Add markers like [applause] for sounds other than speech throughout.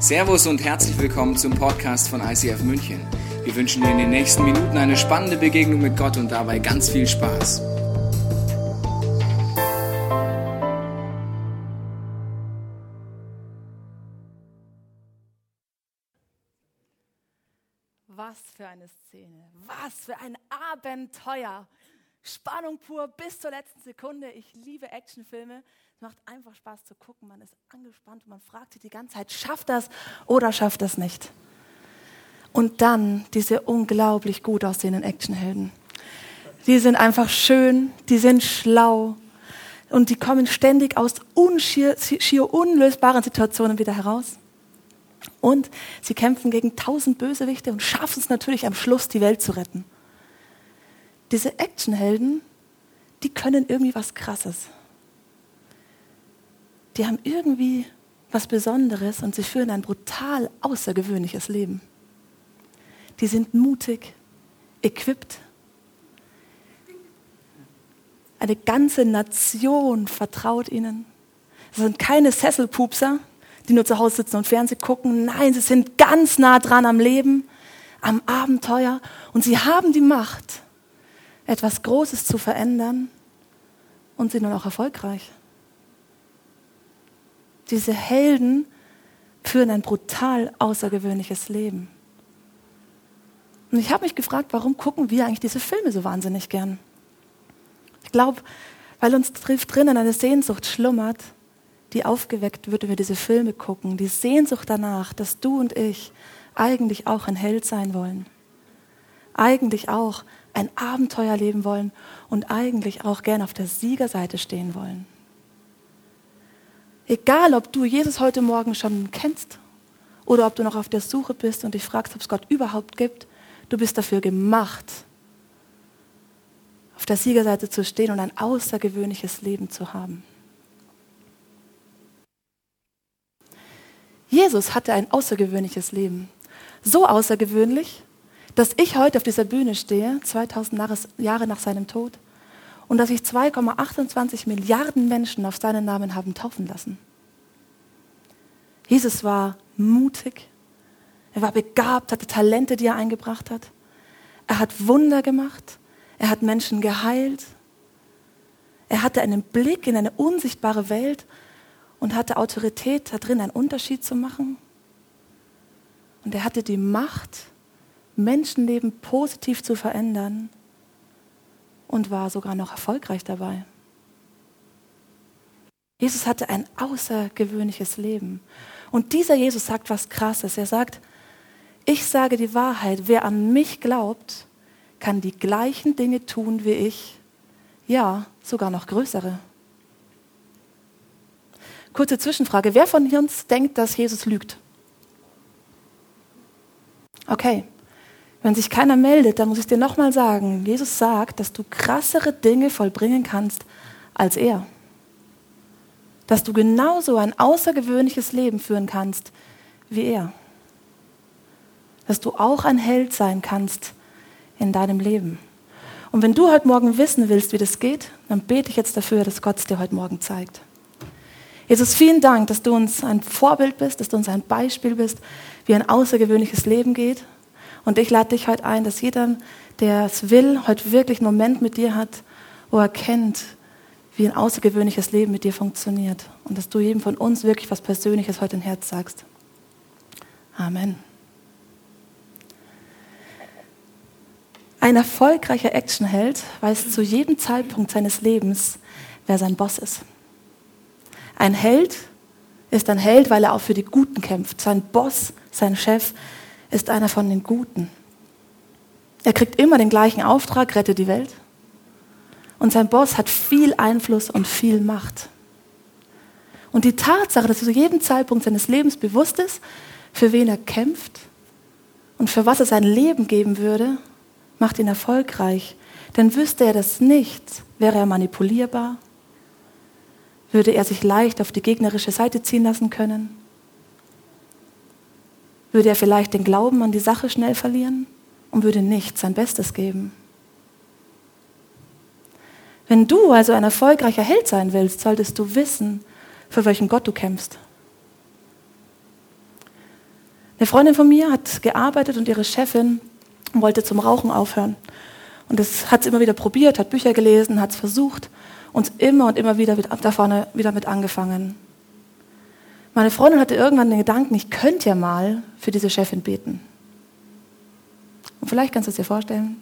Servus und herzlich willkommen zum Podcast von ICF München. Wir wünschen dir in den nächsten Minuten eine spannende Begegnung mit Gott und dabei ganz viel Spaß. Was für eine Szene, was für ein Abenteuer. Spannung pur bis zur letzten Sekunde. Ich liebe Actionfilme. Es macht einfach Spaß zu gucken. Man ist angespannt und man fragt sich die ganze Zeit, schafft das oder schafft das nicht? Und dann diese unglaublich gut aussehenden Actionhelden. Die sind einfach schön, die sind schlau und die kommen ständig aus unschier, schier unlösbaren Situationen wieder heraus. Und sie kämpfen gegen tausend Bösewichte und schaffen es natürlich am Schluss, die Welt zu retten. Diese Actionhelden, die können irgendwie was Krasses die haben irgendwie was Besonderes und sie führen ein brutal außergewöhnliches Leben. Die sind mutig, equipped. Eine ganze Nation vertraut ihnen. Es sind keine Sesselpupser, die nur zu Hause sitzen und Fernsehen gucken. Nein, sie sind ganz nah dran am Leben, am Abenteuer und sie haben die Macht, etwas Großes zu verändern und sind dann auch erfolgreich. Diese Helden führen ein brutal außergewöhnliches Leben. Und ich habe mich gefragt, warum gucken wir eigentlich diese Filme so wahnsinnig gern? Ich glaube, weil uns drinnen eine Sehnsucht schlummert, die aufgeweckt wird, wenn wir diese Filme gucken. Die Sehnsucht danach, dass du und ich eigentlich auch ein Held sein wollen. Eigentlich auch ein Abenteuer leben wollen und eigentlich auch gern auf der Siegerseite stehen wollen. Egal, ob du Jesus heute Morgen schon kennst oder ob du noch auf der Suche bist und dich fragst, ob es Gott überhaupt gibt, du bist dafür gemacht, auf der Siegerseite zu stehen und ein außergewöhnliches Leben zu haben. Jesus hatte ein außergewöhnliches Leben. So außergewöhnlich, dass ich heute auf dieser Bühne stehe, 2000 Jahre nach seinem Tod, und dass sich 2,28 Milliarden Menschen auf seinen Namen haben taufen lassen. Jesus war mutig, er war begabt, hatte Talente, die er eingebracht hat. Er hat Wunder gemacht, er hat Menschen geheilt, er hatte einen Blick in eine unsichtbare Welt und hatte Autorität darin, einen Unterschied zu machen. Und er hatte die Macht, Menschenleben positiv zu verändern und war sogar noch erfolgreich dabei. Jesus hatte ein außergewöhnliches Leben. Und dieser Jesus sagt was Krasses. Er sagt, ich sage die Wahrheit, wer an mich glaubt, kann die gleichen Dinge tun wie ich, ja, sogar noch größere. Kurze Zwischenfrage, wer von uns denkt, dass Jesus lügt? Okay, wenn sich keiner meldet, dann muss ich dir nochmal sagen, Jesus sagt, dass du krassere Dinge vollbringen kannst als er. Dass du genauso ein außergewöhnliches Leben führen kannst wie er. Dass du auch ein Held sein kannst in deinem Leben. Und wenn du heute Morgen wissen willst, wie das geht, dann bete ich jetzt dafür, dass Gott es dir heute Morgen zeigt. Jesus, vielen Dank, dass du uns ein Vorbild bist, dass du uns ein Beispiel bist, wie ein außergewöhnliches Leben geht. Und ich lade dich heute ein, dass jeder, der es will, heute wirklich einen Moment mit dir hat, wo er kennt, wie ein außergewöhnliches Leben mit dir funktioniert. Und dass du jedem von uns wirklich was Persönliches heute im Herz sagst. Amen. Ein erfolgreicher Actionheld weiß zu jedem Zeitpunkt seines Lebens, wer sein Boss ist. Ein Held ist ein Held, weil er auch für die Guten kämpft. Sein Boss, sein Chef ist einer von den Guten. Er kriegt immer den gleichen Auftrag, rette die Welt. Und sein Boss hat viel Einfluss und viel Macht. Und die Tatsache, dass er zu jedem Zeitpunkt seines Lebens bewusst ist, für wen er kämpft und für was er sein Leben geben würde, macht ihn erfolgreich. Denn wüsste er das nicht, wäre er manipulierbar, würde er sich leicht auf die gegnerische Seite ziehen lassen können, würde er vielleicht den Glauben an die Sache schnell verlieren und würde nicht sein Bestes geben. Wenn du also ein erfolgreicher Held sein willst, solltest du wissen, für welchen Gott du kämpfst. Eine Freundin von mir hat gearbeitet und ihre Chefin wollte zum Rauchen aufhören. Und das hat sie immer wieder probiert, hat Bücher gelesen, hat es versucht und immer und immer wieder da vorne wieder mit angefangen. Meine Freundin hatte irgendwann den Gedanken, ich könnte ja mal für diese Chefin beten. Und vielleicht kannst du es dir vorstellen,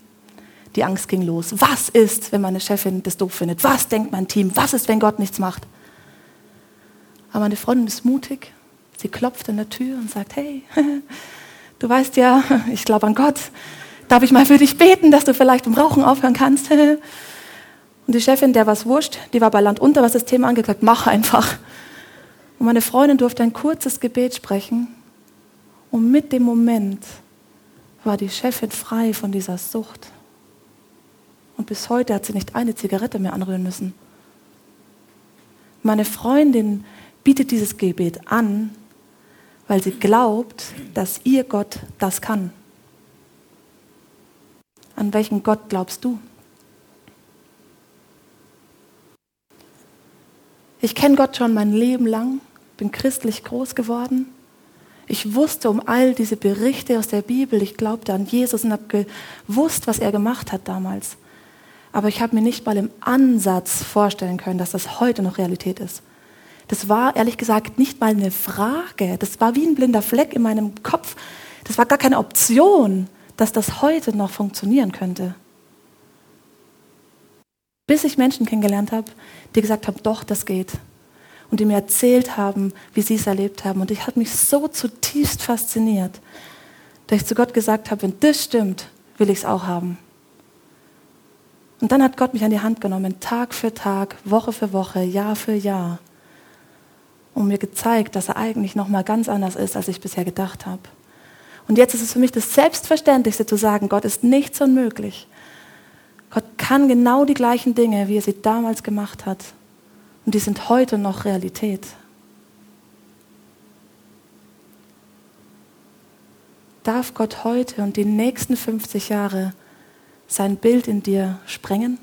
die Angst ging los. Was ist, wenn meine Chefin das doof findet? Was denkt mein Team? Was ist, wenn Gott nichts macht? Aber meine Freundin ist mutig. Sie klopft an der Tür und sagt, hey, [laughs] du weißt ja, ich glaube an Gott. Darf ich mal für dich beten, dass du vielleicht im Rauchen aufhören kannst? [laughs] Und die Chefin, der war es wurscht, die war bei Land unter, was das Thema angeht, mach einfach. Und meine Freundin durfte ein kurzes Gebet sprechen. Und mit dem Moment war die Chefin frei von dieser Sucht. Und bis heute hat sie nicht eine Zigarette mehr anrühren müssen. Meine Freundin bietet dieses Gebet an, weil sie glaubt, dass ihr Gott das kann. An welchen Gott glaubst du? Ich kenne Gott schon mein Leben lang, bin christlich groß geworden. Ich wusste um all diese Berichte aus der Bibel. Ich glaubte an Jesus und habe gewusst, was er gemacht hat damals. Aber ich habe mir nicht mal im Ansatz vorstellen können, dass das heute noch Realität ist. Das war ehrlich gesagt nicht mal eine Frage. Das war wie ein blinder Fleck in meinem Kopf. Das war gar keine Option, dass das heute noch funktionieren könnte. Bis ich Menschen kennengelernt habe, die gesagt haben, doch, das geht. Und die mir erzählt haben, wie sie es erlebt haben. Und ich habe mich so zutiefst fasziniert, dass ich zu Gott gesagt habe, wenn das stimmt, will ich es auch haben. Und dann hat Gott mich an die Hand genommen, Tag für Tag, Woche für Woche, Jahr für Jahr, und mir gezeigt, dass er eigentlich noch mal ganz anders ist, als ich bisher gedacht habe. Und jetzt ist es für mich das Selbstverständlichste zu sagen, Gott ist nichts unmöglich. Gott kann genau die gleichen Dinge, wie er sie damals gemacht hat. Und die sind heute noch Realität. Darf Gott heute und die nächsten 50 Jahre sein Bild in dir sprengen?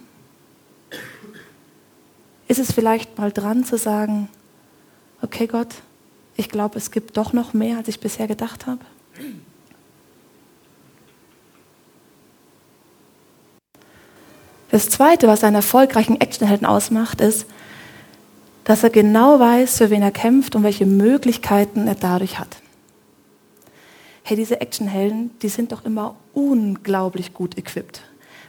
Ist es vielleicht mal dran zu sagen, okay Gott, ich glaube, es gibt doch noch mehr, als ich bisher gedacht habe? Das Zweite, was einen erfolgreichen Actionhelden ausmacht, ist, dass er genau weiß, für wen er kämpft und welche Möglichkeiten er dadurch hat. Hey, diese Actionhelden, die sind doch immer unglaublich gut equipped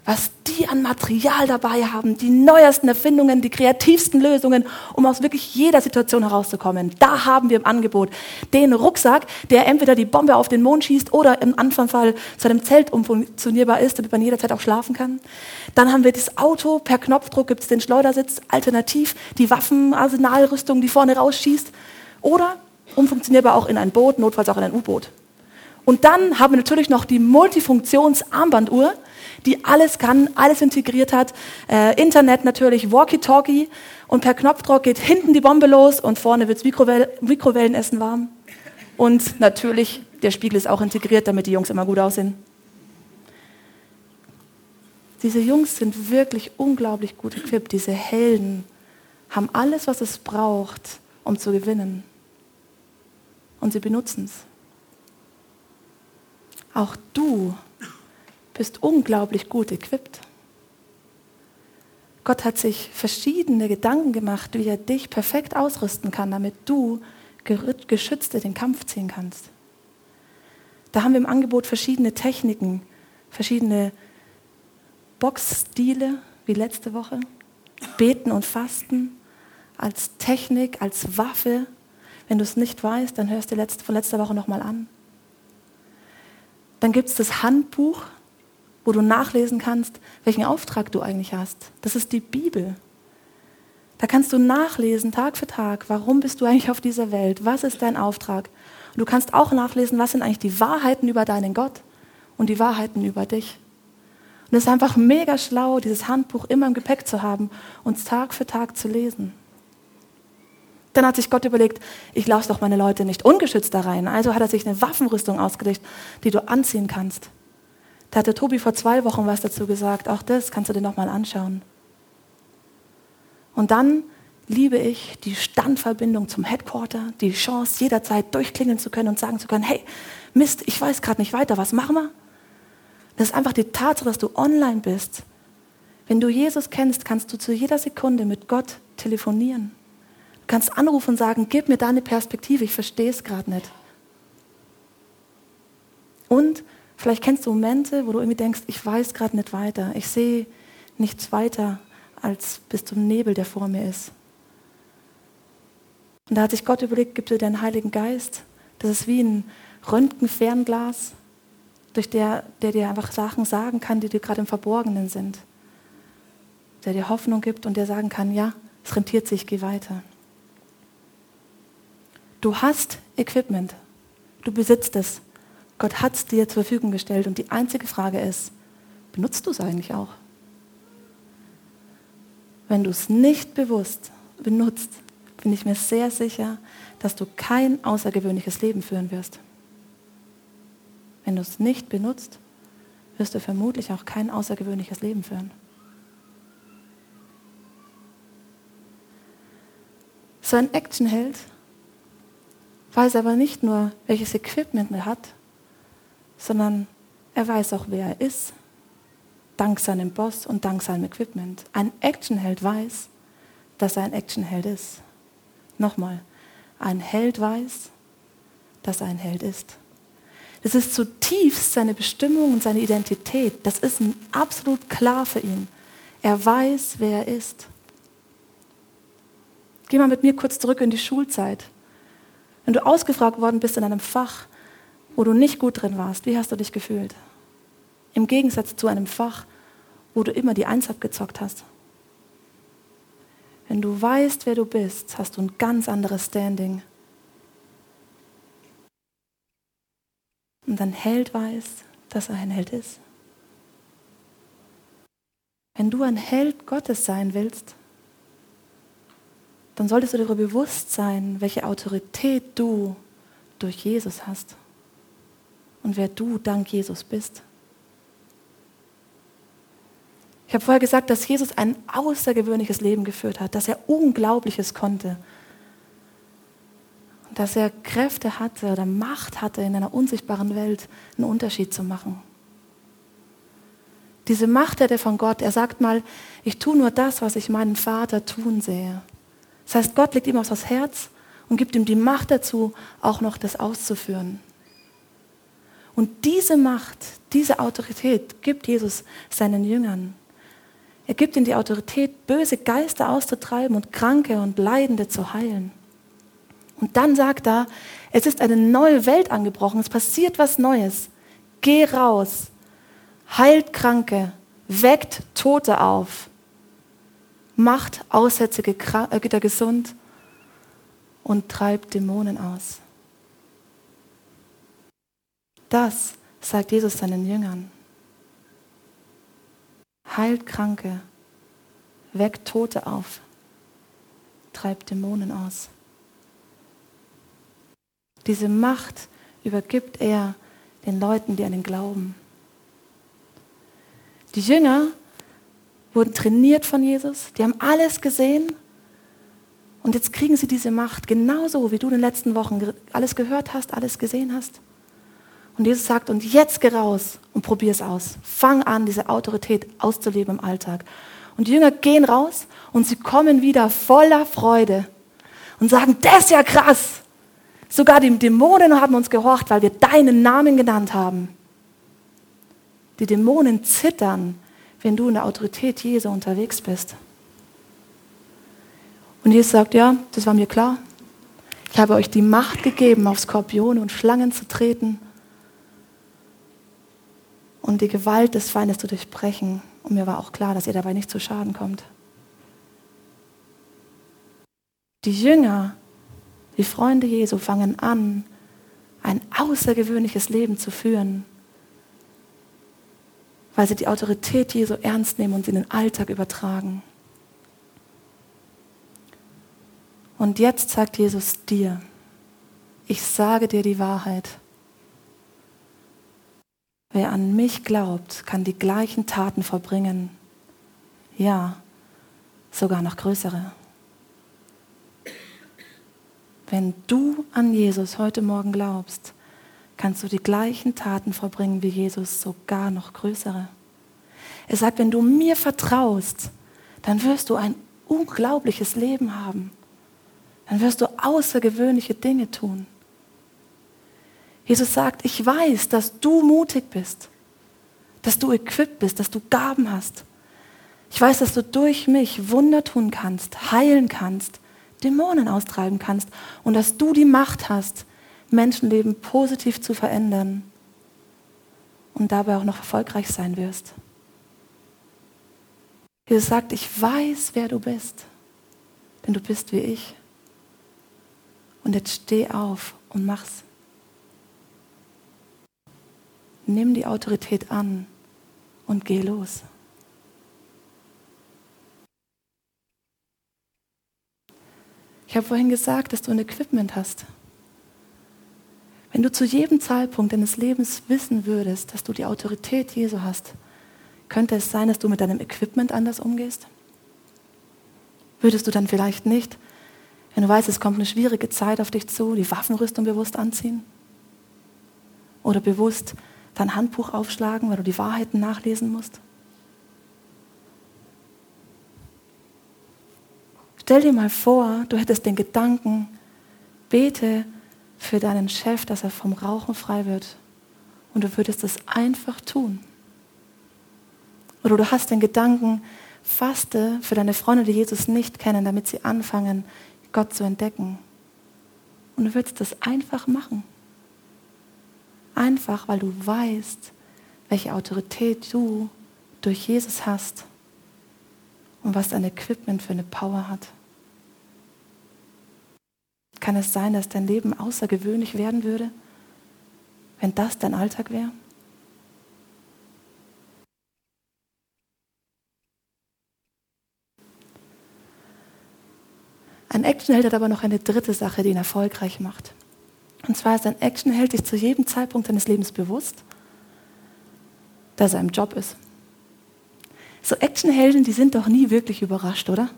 was die an Material dabei haben, die neuesten Erfindungen, die kreativsten Lösungen, um aus wirklich jeder Situation herauszukommen. Da haben wir im Angebot den Rucksack, der entweder die Bombe auf den Mond schießt oder im Anfangfall zu einem Zelt umfunktionierbar ist, damit man jederzeit auch schlafen kann. Dann haben wir das Auto, per Knopfdruck gibt es den Schleudersitz, alternativ die Waffenarsenalrüstung, die vorne rausschießt. Oder umfunktionierbar auch in ein Boot, notfalls auch in ein U-Boot. Und dann haben wir natürlich noch die Multifunktions-Armbanduhr, die alles kann, alles integriert hat. Äh, Internet natürlich, Walkie-Talkie und per Knopfdruck geht hinten die Bombe los und vorne wird's Mikrowell Mikrowellenessen warm. Und natürlich, der Spiegel ist auch integriert, damit die Jungs immer gut aussehen. Diese Jungs sind wirklich unglaublich gut equipped. Diese Helden haben alles, was es braucht, um zu gewinnen. Und sie benutzen es. Auch du bist unglaublich gut equipped. Gott hat sich verschiedene Gedanken gemacht, wie er dich perfekt ausrüsten kann, damit du geschützt in den Kampf ziehen kannst. Da haben wir im Angebot verschiedene Techniken, verschiedene Boxstile, wie letzte Woche, Beten und Fasten als Technik, als Waffe. Wenn du es nicht weißt, dann hörst du von letzter Woche nochmal an. Dann gibt es das Handbuch, wo du nachlesen kannst, welchen Auftrag du eigentlich hast. Das ist die Bibel. Da kannst du nachlesen, Tag für Tag, warum bist du eigentlich auf dieser Welt? Was ist dein Auftrag? Und du kannst auch nachlesen, was sind eigentlich die Wahrheiten über deinen Gott und die Wahrheiten über dich. Und es ist einfach mega schlau, dieses Handbuch immer im Gepäck zu haben und Tag für Tag zu lesen. Dann hat sich Gott überlegt, ich lasse doch meine Leute nicht ungeschützt da rein. Also hat er sich eine Waffenrüstung ausgelegt, die du anziehen kannst. Da hatte Tobi vor zwei Wochen was dazu gesagt. Auch das kannst du dir nochmal anschauen. Und dann liebe ich die Standverbindung zum Headquarter, die Chance, jederzeit durchklingeln zu können und sagen zu können, hey, Mist, ich weiß gerade nicht weiter, was machen wir? Das ist einfach die Tatsache, dass du online bist. Wenn du Jesus kennst, kannst du zu jeder Sekunde mit Gott telefonieren. Du kannst anrufen und sagen, gib mir deine Perspektive, ich verstehe es gerade nicht. Und vielleicht kennst du Momente, wo du irgendwie denkst, ich weiß gerade nicht weiter, ich sehe nichts weiter als bis zum Nebel, der vor mir ist. Und da hat sich Gott überlegt, gibt dir den Heiligen Geist. Das ist wie ein Röntgenfernglas, durch der, der dir einfach Sachen sagen kann, die dir gerade im Verborgenen sind. Der dir Hoffnung gibt und der sagen kann, ja, es rentiert sich, geh weiter. Du hast Equipment. Du besitzt es. Gott hat es dir zur Verfügung gestellt. Und die einzige Frage ist, benutzt du es eigentlich auch? Wenn du es nicht bewusst benutzt, bin ich mir sehr sicher, dass du kein außergewöhnliches Leben führen wirst. Wenn du es nicht benutzt, wirst du vermutlich auch kein außergewöhnliches Leben führen. So ein Actionheld weiß aber nicht nur, welches Equipment er hat, sondern er weiß auch, wer er ist, dank seinem Boss und dank seinem Equipment. Ein Actionheld weiß, dass er ein Actionheld ist. Nochmal, ein Held weiß, dass er ein Held ist. Das ist zutiefst seine Bestimmung und seine Identität. Das ist absolut klar für ihn. Er weiß, wer er ist. Geh mal mit mir kurz zurück in die Schulzeit. Wenn du ausgefragt worden bist in einem Fach, wo du nicht gut drin warst, wie hast du dich gefühlt? Im Gegensatz zu einem Fach, wo du immer die Eins abgezockt hast. Wenn du weißt, wer du bist, hast du ein ganz anderes Standing. Und ein Held weiß, dass er ein Held ist. Wenn du ein Held Gottes sein willst, dann solltest du darüber bewusst sein, welche Autorität du durch Jesus hast und wer du dank Jesus bist. Ich habe vorher gesagt, dass Jesus ein außergewöhnliches Leben geführt hat, dass er Unglaubliches konnte. Dass er Kräfte hatte oder Macht hatte, in einer unsichtbaren Welt einen Unterschied zu machen. Diese Macht hat er von Gott. Er sagt mal, ich tue nur das, was ich meinen Vater tun sehe. Das heißt, Gott legt ihm aufs Herz und gibt ihm die Macht dazu, auch noch das auszuführen. Und diese Macht, diese Autorität gibt Jesus seinen Jüngern. Er gibt ihnen die Autorität, böse Geister auszutreiben und Kranke und Leidende zu heilen. Und dann sagt er, es ist eine neue Welt angebrochen, es passiert was Neues. Geh raus, heilt Kranke, weckt Tote auf, macht Aussätzige äh, wieder gesund und treibt Dämonen aus. Das sagt Jesus seinen Jüngern heilt Kranke, weckt Tote auf, treibt Dämonen aus. Diese Macht übergibt er den Leuten, die an ihn glauben. Die Jünger wurden trainiert von Jesus, die haben alles gesehen und jetzt kriegen sie diese Macht genauso, wie du in den letzten Wochen alles gehört hast, alles gesehen hast. Und Jesus sagt, und jetzt geh raus und probier es aus. Fang an, diese Autorität auszuleben im Alltag. Und die Jünger gehen raus und sie kommen wieder voller Freude und sagen, das ist ja krass. Sogar die Dämonen haben uns gehorcht, weil wir deinen Namen genannt haben. Die Dämonen zittern, wenn du in der Autorität Jesu unterwegs bist. Und Jesus sagt, ja, das war mir klar. Ich habe euch die Macht gegeben, auf Skorpione und Schlangen zu treten und die Gewalt des Feindes zu durchbrechen. Und mir war auch klar, dass ihr dabei nicht zu Schaden kommt. Die Jünger, die Freunde Jesu fangen an, ein außergewöhnliches Leben zu führen, weil sie die Autorität Jesu ernst nehmen und sie in den Alltag übertragen. Und jetzt sagt Jesus dir, ich sage dir die Wahrheit. Wer an mich glaubt, kann die gleichen Taten vollbringen. Ja, sogar noch größere. wenn du an Jesus heute Morgen glaubst, kannst du die gleichen Taten vollbringen wie Jesus, sogar noch größere. Er sagt, wenn du mir vertraust, dann wirst du ein unglaubliches Leben haben. Dann wirst du außergewöhnliche Dinge tun. Jesus sagt, ich weiß, dass du mutig bist, dass du equipped bist, dass du Gaben hast. Ich weiß, dass du durch mich Wunder tun kannst, heilen kannst, Dämonen austreiben kannst und dass du die Macht hast, Menschenleben positiv zu verändern und dabei auch noch erfolgreich sein wirst. Jesus sagt, ich weiß, wer du bist, denn du bist wie ich. Und jetzt steh auf und mach's. Nimm die Autorität an und geh los. Ich habe vorhin gesagt, dass du ein Equipment hast. Wenn du zu jedem Zeitpunkt deines Lebens wissen würdest, dass du die Autorität Jesu hast, könnte es sein, dass du mit deinem Equipment anders umgehst? Würdest du dann vielleicht nicht, wenn du weißt, es kommt eine schwierige Zeit auf dich zu, die Waffenrüstung bewusst anziehen? Oder bewusst dein Handbuch aufschlagen, weil du die Wahrheiten nachlesen musst? Stell dir mal vor, du hättest den Gedanken, bete für deinen Chef, dass er vom Rauchen frei wird. Und du würdest es einfach tun. Oder du hast den Gedanken, faste für deine Freunde, die Jesus nicht kennen, damit sie anfangen, Gott zu entdecken. Und du würdest das einfach machen. Einfach, weil du weißt, welche Autorität du durch Jesus hast und was dein Equipment für eine Power hat. Kann es sein, dass dein Leben außergewöhnlich werden würde, wenn das dein Alltag wäre? Ein Actionheld hat aber noch eine dritte Sache, die ihn erfolgreich macht. Und zwar ist ein Actionheld sich zu jedem Zeitpunkt seines Lebens bewusst, dass er im Job ist. So Actionhelden, die sind doch nie wirklich überrascht, oder?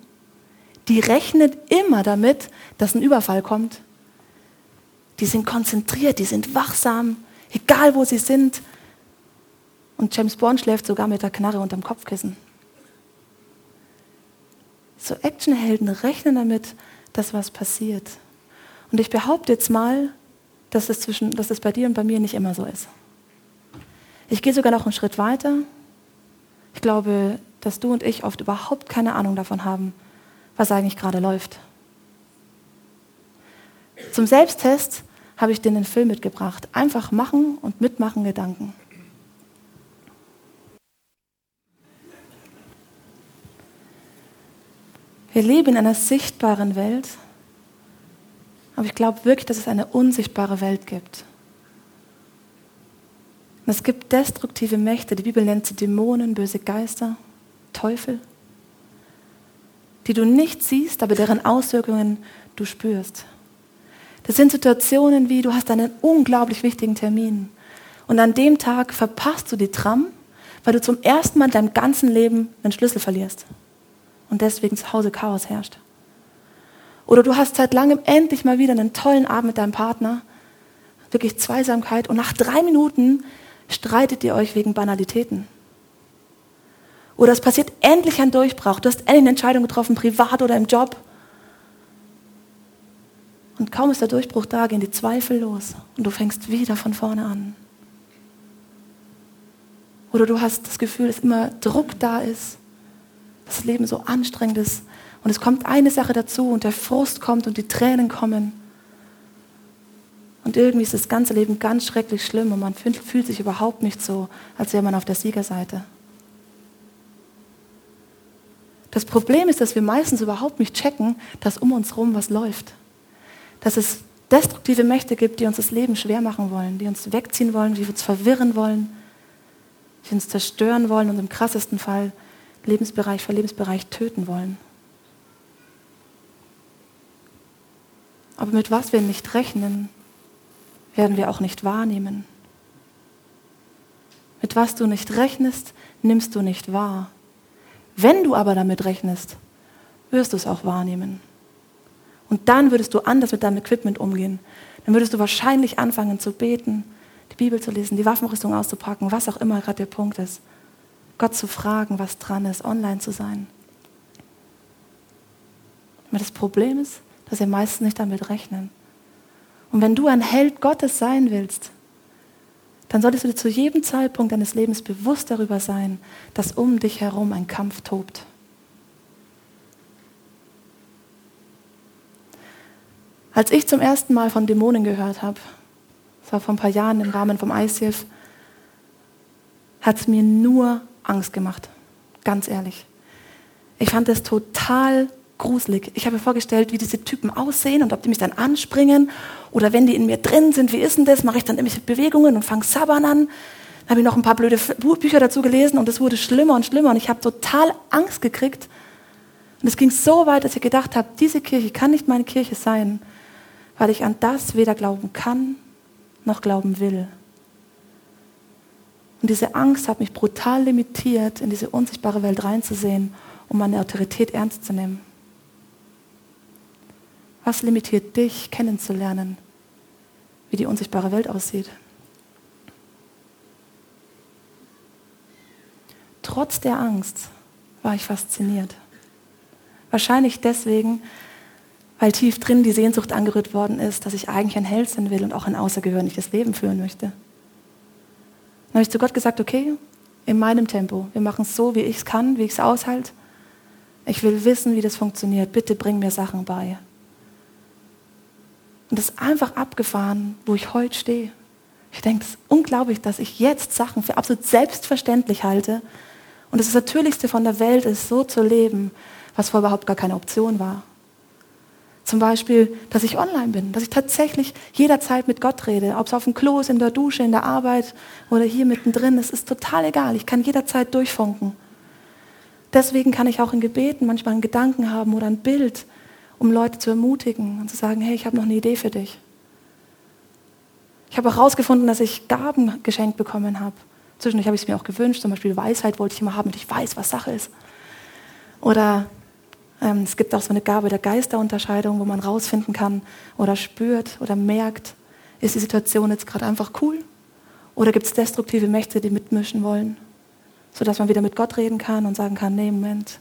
Die rechnen immer damit, dass ein Überfall kommt. Die sind konzentriert, die sind wachsam, egal wo sie sind. Und James Bond schläft sogar mit der Knarre unterm Kopfkissen. So Actionhelden rechnen damit, dass was passiert. Und ich behaupte jetzt mal, dass es, zwischen, dass es bei dir und bei mir nicht immer so ist. Ich gehe sogar noch einen Schritt weiter. Ich glaube, dass du und ich oft überhaupt keine Ahnung davon haben, was eigentlich gerade läuft. Zum Selbsttest habe ich dir den Film mitgebracht. Einfach machen und mitmachen Gedanken. Wir leben in einer sichtbaren Welt, aber ich glaube wirklich, dass es eine unsichtbare Welt gibt. Und es gibt destruktive Mächte, die Bibel nennt sie Dämonen, böse Geister, Teufel, die du nicht siehst, aber deren Auswirkungen du spürst. Das sind Situationen wie, du hast einen unglaublich wichtigen Termin und an dem Tag verpasst du die Tram, weil du zum ersten Mal in deinem ganzen Leben einen Schlüssel verlierst und deswegen zu Hause Chaos herrscht. Oder du hast seit langem endlich mal wieder einen tollen Abend mit deinem Partner, wirklich Zweisamkeit und nach drei Minuten streitet ihr euch wegen Banalitäten. Oder es passiert endlich ein Durchbruch, du hast endlich eine Entscheidung getroffen, privat oder im Job. Und kaum ist der Durchbruch da, gehen die Zweifel los und du fängst wieder von vorne an. Oder du hast das Gefühl, dass immer Druck da ist das Leben so anstrengend ist. Und es kommt eine Sache dazu und der Frust kommt und die Tränen kommen. Und irgendwie ist das ganze Leben ganz schrecklich schlimm und man fühlt sich überhaupt nicht so, als wäre man auf der Siegerseite. Das Problem ist, dass wir meistens überhaupt nicht checken, dass um uns herum was läuft. Dass es destruktive Mächte gibt, die uns das Leben schwer machen wollen, die uns wegziehen wollen, die uns verwirren wollen, die uns zerstören wollen und im krassesten Fall Lebensbereich für Lebensbereich töten wollen. Aber mit was wir nicht rechnen, werden wir auch nicht wahrnehmen. Mit was du nicht rechnest, nimmst du nicht wahr. Wenn du aber damit rechnest, wirst du es auch wahrnehmen. Und dann würdest du anders mit deinem Equipment umgehen. Dann würdest du wahrscheinlich anfangen zu beten, die Bibel zu lesen, die Waffenrüstung auszupacken, was auch immer gerade der Punkt ist. Gott zu fragen, was dran ist, online zu sein. Aber das Problem ist, dass wir meistens nicht damit rechnen. Und wenn du ein Held Gottes sein willst, dann solltest du dir zu jedem Zeitpunkt deines Lebens bewusst darüber sein, dass um dich herum ein Kampf tobt. Als ich zum ersten Mal von Dämonen gehört habe, das war vor ein paar Jahren im Rahmen vom ICF, hat es mir nur Angst gemacht. Ganz ehrlich. Ich fand es total gruselig. Ich habe mir vorgestellt, wie diese Typen aussehen und ob die mich dann anspringen oder wenn die in mir drin sind, wie ist denn das? Mache ich dann irgendwelche Bewegungen und fange Sabbern an? Dann habe ich noch ein paar blöde Bücher dazu gelesen und es wurde schlimmer und schlimmer und ich habe total Angst gekriegt. Und es ging so weit, dass ich gedacht habe, diese Kirche kann nicht meine Kirche sein, weil ich an das weder glauben kann noch glauben will. Und diese Angst hat mich brutal limitiert, in diese unsichtbare Welt reinzusehen, um meine Autorität ernst zu nehmen. Was limitiert dich, kennenzulernen, wie die unsichtbare Welt aussieht? Trotz der Angst war ich fasziniert. Wahrscheinlich deswegen, weil tief drin die Sehnsucht angerührt worden ist, dass ich eigentlich ein Held sein will und auch ein außergewöhnliches Leben führen möchte. Dann habe ich zu Gott gesagt, okay, in meinem Tempo, wir machen es so, wie ich es kann, wie ich es aushalte. Ich will wissen, wie das funktioniert. Bitte bring mir Sachen bei. Und das ist einfach abgefahren, wo ich heute stehe. Ich denke, es ist unglaublich, dass ich jetzt Sachen für absolut selbstverständlich halte. Und das Natürlichste von der Welt ist, so zu leben, was vorher überhaupt gar keine Option war. Zum Beispiel, dass ich online bin, dass ich tatsächlich jederzeit mit Gott rede, ob es auf dem Klo ist, in der Dusche, in der Arbeit oder hier mittendrin, es ist total egal. Ich kann jederzeit durchfunken. Deswegen kann ich auch in Gebeten manchmal einen Gedanken haben oder ein Bild, um Leute zu ermutigen und zu sagen, hey, ich habe noch eine Idee für dich. Ich habe auch herausgefunden, dass ich Gaben geschenkt bekommen habe. Zwischendurch habe ich es mir auch gewünscht, zum Beispiel Weisheit wollte ich immer haben, damit ich weiß, was Sache ist. Oder ähm, es gibt auch so eine Gabe der Geisterunterscheidung, wo man rausfinden kann oder spürt oder merkt, ist die Situation jetzt gerade einfach cool oder gibt es destruktive Mächte, die mitmischen wollen, sodass man wieder mit Gott reden kann und sagen kann, nee, Moment,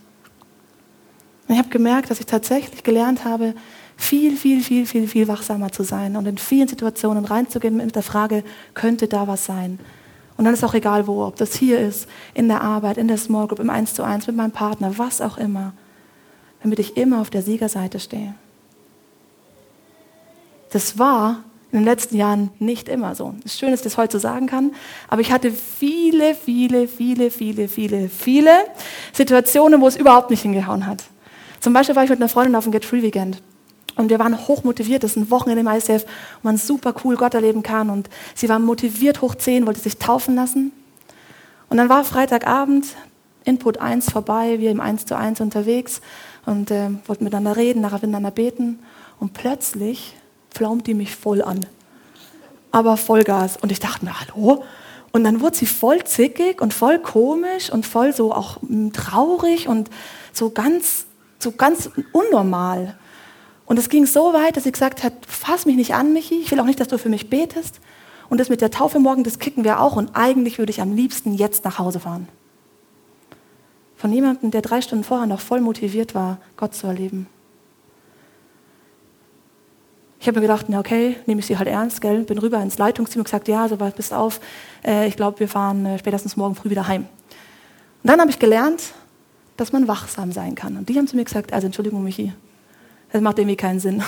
und ich habe gemerkt, dass ich tatsächlich gelernt habe, viel, viel, viel, viel, viel wachsamer zu sein und in vielen Situationen reinzugehen mit der Frage, könnte da was sein? Und dann ist auch egal wo, ob das hier ist, in der Arbeit, in der Small Group, im Eins zu eins, mit meinem Partner, was auch immer, damit ich immer auf der Siegerseite stehe. Das war in den letzten Jahren nicht immer so. Es ist schön, dass ich das heute so sagen kann, aber ich hatte viele, viele, viele, viele, viele, viele Situationen, wo es überhaupt nicht hingehauen hat. Zum Beispiel war ich mit einer Freundin auf dem Get Free Weekend. Und wir waren hoch motiviert, das ist ein Wochenende im ICF, wo man super cool Gott erleben kann. Und sie war motiviert hoch 10, wollte sich taufen lassen. Und dann war Freitagabend, Input 1 vorbei, wir im 1 zu 1 unterwegs und äh, wollten miteinander reden, nachher miteinander beten. Und plötzlich pflaumt die mich voll an. Aber Vollgas. Und ich dachte mir, hallo? Und dann wurde sie voll zickig und voll komisch und voll so auch hm, traurig und so ganz so ganz unnormal. Und es ging so weit, dass sie gesagt hat, fass mich nicht an, Michi, ich will auch nicht, dass du für mich betest. Und das mit der Taufe morgen, das kicken wir auch. Und eigentlich würde ich am liebsten jetzt nach Hause fahren. Von jemandem, der drei Stunden vorher noch voll motiviert war, Gott zu erleben. Ich habe mir gedacht, na okay, nehme ich sie halt ernst, gell? Bin rüber ins Leitungsteam und gesagt, ja, so weit bist auf. Äh, ich glaube, wir fahren äh, spätestens morgen früh wieder heim. Und dann habe ich gelernt, dass man wachsam sein kann. Und die haben zu mir gesagt, also Entschuldigung, Michi, das macht irgendwie keinen Sinn.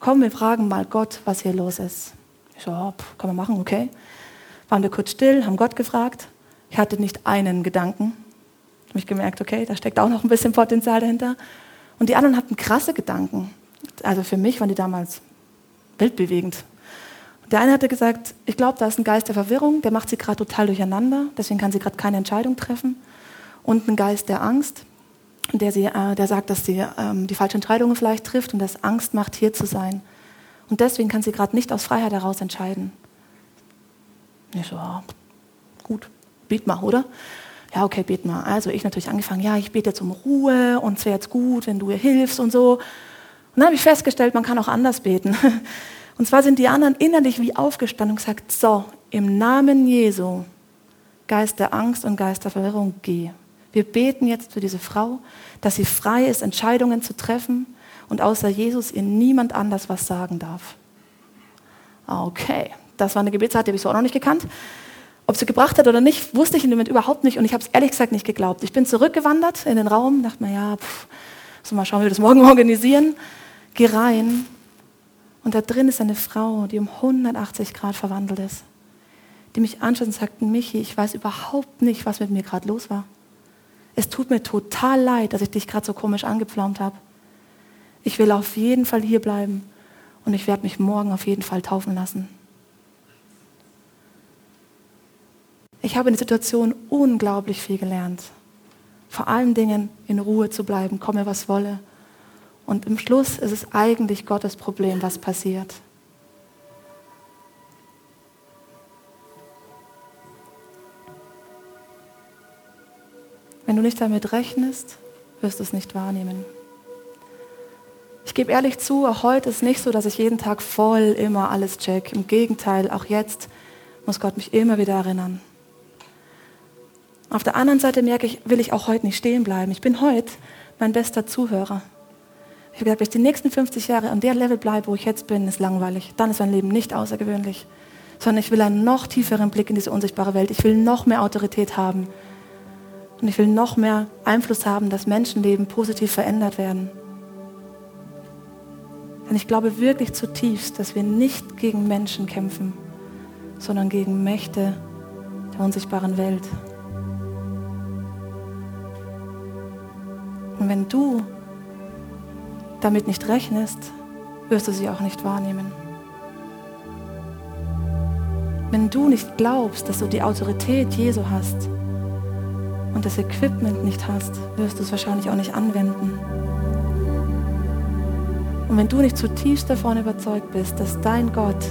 Komm, wir fragen mal Gott, was hier los ist. Ich so, oh, kann man machen, okay. Waren wir kurz still, haben Gott gefragt. Ich hatte nicht einen Gedanken. Habe ich gemerkt, okay, da steckt auch noch ein bisschen Potenzial dahinter. Und die anderen hatten krasse Gedanken. Also für mich waren die damals weltbewegend. Der eine hatte gesagt, ich glaube, da ist ein Geist der Verwirrung, der macht sie gerade total durcheinander, deswegen kann sie gerade keine Entscheidung treffen und ein Geist der Angst, der, sie, äh, der sagt, dass sie ähm, die falschen Entscheidungen vielleicht trifft und dass Angst macht, hier zu sein. Und deswegen kann sie gerade nicht aus Freiheit heraus entscheiden. Ich so, ja, gut, bet mal, oder? Ja, okay, bet mal. Also ich natürlich angefangen, ja, ich bete jetzt um Ruhe und es wäre jetzt gut, wenn du ihr hilfst und so. Und dann habe ich festgestellt, man kann auch anders beten. [laughs] Und zwar sind die anderen innerlich wie aufgestanden und gesagt, so, im Namen Jesu, Geist der Angst und Geist der Verwirrung, geh. Wir beten jetzt für diese Frau, dass sie frei ist, Entscheidungen zu treffen und außer Jesus ihr niemand anders was sagen darf. Okay, das war eine Gebetsart, die habe ich so auch noch nicht gekannt. Ob sie gebracht hat oder nicht, wusste ich im Moment überhaupt nicht und ich habe es ehrlich gesagt nicht geglaubt. Ich bin zurückgewandert in den Raum, dachte mir, ja, pff, so mal schauen, wie wir das morgen [laughs] organisieren. Geh rein und da drin ist eine Frau, die um 180 Grad verwandelt ist, die mich anschaut und sagt, Michi, ich weiß überhaupt nicht, was mit mir gerade los war. Es tut mir total leid, dass ich dich gerade so komisch angepflaumt habe. Ich will auf jeden Fall hier bleiben und ich werde mich morgen auf jeden Fall taufen lassen. Ich habe in der Situation unglaublich viel gelernt. Vor allen Dingen in Ruhe zu bleiben, komme was wolle. Und im Schluss ist es eigentlich Gottes Problem, was passiert. Wenn du nicht damit rechnest, wirst du es nicht wahrnehmen. Ich gebe ehrlich zu, auch heute ist nicht so, dass ich jeden Tag voll immer alles check. Im Gegenteil, auch jetzt muss Gott mich immer wieder erinnern. Auf der anderen Seite merke ich, will ich auch heute nicht stehen bleiben. Ich bin heute mein bester Zuhörer. Ich habe gesagt, wenn ich die nächsten 50 Jahre an der Level bleibe, wo ich jetzt bin, ist langweilig. Dann ist mein Leben nicht außergewöhnlich. Sondern ich will einen noch tieferen Blick in diese unsichtbare Welt. Ich will noch mehr Autorität haben. Und ich will noch mehr Einfluss haben, dass Menschenleben positiv verändert werden. Denn ich glaube wirklich zutiefst, dass wir nicht gegen Menschen kämpfen, sondern gegen Mächte der unsichtbaren Welt. Und wenn du damit nicht rechnest, wirst du sie auch nicht wahrnehmen. Wenn du nicht glaubst, dass du die Autorität Jesu hast und das Equipment nicht hast, wirst du es wahrscheinlich auch nicht anwenden. Und wenn du nicht zutiefst davon überzeugt bist, dass dein Gott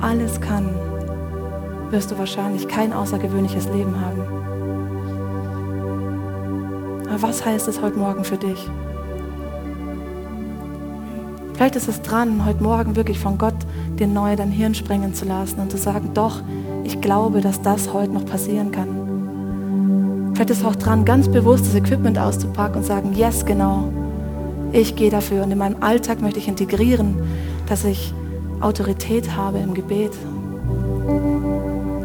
alles kann, wirst du wahrscheinlich kein außergewöhnliches Leben haben. Aber was heißt es heute Morgen für dich? Vielleicht ist es dran, heute Morgen wirklich von Gott dir neu dein Hirn sprengen zu lassen und zu sagen, doch, ich glaube, dass das heute noch passieren kann. Vielleicht ist es auch dran, ganz bewusst das Equipment auszupacken und sagen, yes, genau, ich gehe dafür und in meinem Alltag möchte ich integrieren, dass ich Autorität habe im Gebet.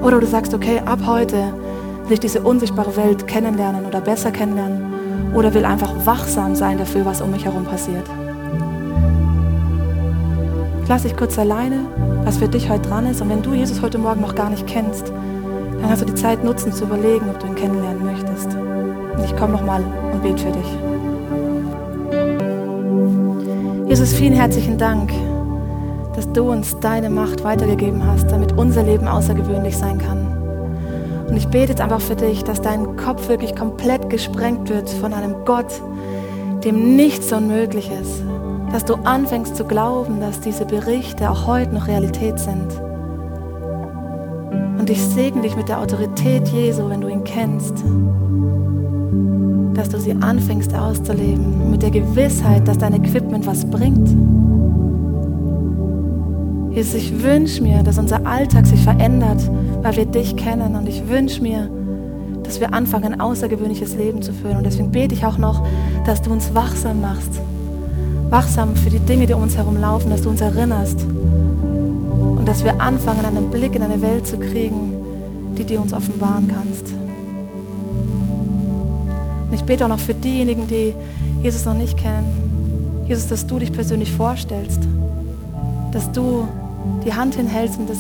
Oder du sagst, okay, ab heute will ich diese unsichtbare Welt kennenlernen oder besser kennenlernen oder will einfach wachsam sein dafür, was um mich herum passiert. Ich lasse dich kurz alleine, was für dich heute dran ist. Und wenn du Jesus heute Morgen noch gar nicht kennst, dann hast du die Zeit nutzen zu überlegen, ob du ihn kennenlernen möchtest. Und ich komme nochmal und bete für dich. Jesus, vielen herzlichen Dank, dass du uns deine Macht weitergegeben hast, damit unser Leben außergewöhnlich sein kann. Und ich bete jetzt einfach für dich, dass dein Kopf wirklich komplett gesprengt wird von einem Gott, dem nichts unmöglich ist. Dass du anfängst zu glauben, dass diese Berichte auch heute noch Realität sind. Und ich segne dich mit der Autorität Jesu, wenn du ihn kennst dass du sie anfängst auszuleben, mit der Gewissheit, dass dein Equipment was bringt. Jesus, ich wünsche mir, dass unser Alltag sich verändert, weil wir dich kennen. Und ich wünsche mir, dass wir anfangen, ein außergewöhnliches Leben zu führen. Und deswegen bete ich auch noch, dass du uns wachsam machst. Wachsam für die Dinge, die um uns herum laufen, dass du uns erinnerst. Dass wir anfangen, einen Blick in eine Welt zu kriegen, die du uns offenbaren kannst. Und ich bete auch noch für diejenigen, die Jesus noch nicht kennen. Jesus, dass du dich persönlich vorstellst. Dass du die Hand hinhältst und dass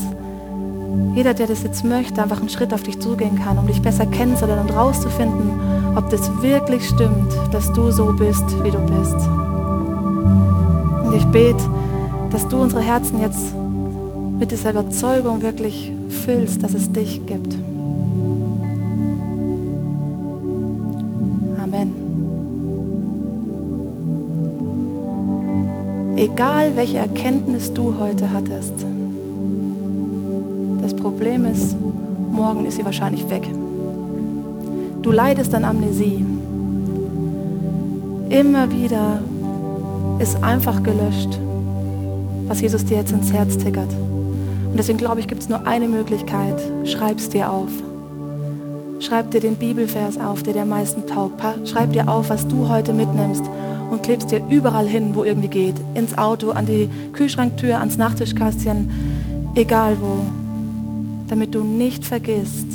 jeder, der das jetzt möchte, einfach einen Schritt auf dich zugehen kann, um dich besser kennenzulernen und rauszufinden, ob das wirklich stimmt, dass du so bist, wie du bist. Und ich bete, dass du unsere Herzen jetzt mit dieser Überzeugung wirklich füllst, dass es dich gibt. Egal welche Erkenntnis du heute hattest, das Problem ist, morgen ist sie wahrscheinlich weg. Du leidest an Amnesie. Immer wieder ist einfach gelöscht, was Jesus dir jetzt ins Herz tickert. Und deswegen glaube ich, gibt es nur eine Möglichkeit. Schreib es dir auf. Schreib dir den Bibelvers auf, der dir am meisten taugt. Schreib dir auf, was du heute mitnimmst und klebst dir überall hin, wo irgendwie geht. Ins Auto, an die Kühlschranktür, ans Nachttischkästchen, egal wo. Damit du nicht vergisst,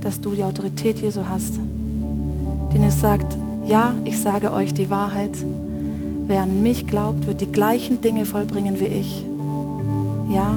dass du die Autorität Jesu hast. Den es sagt, ja, ich sage euch die Wahrheit. Wer an mich glaubt, wird die gleichen Dinge vollbringen wie ich. Ja,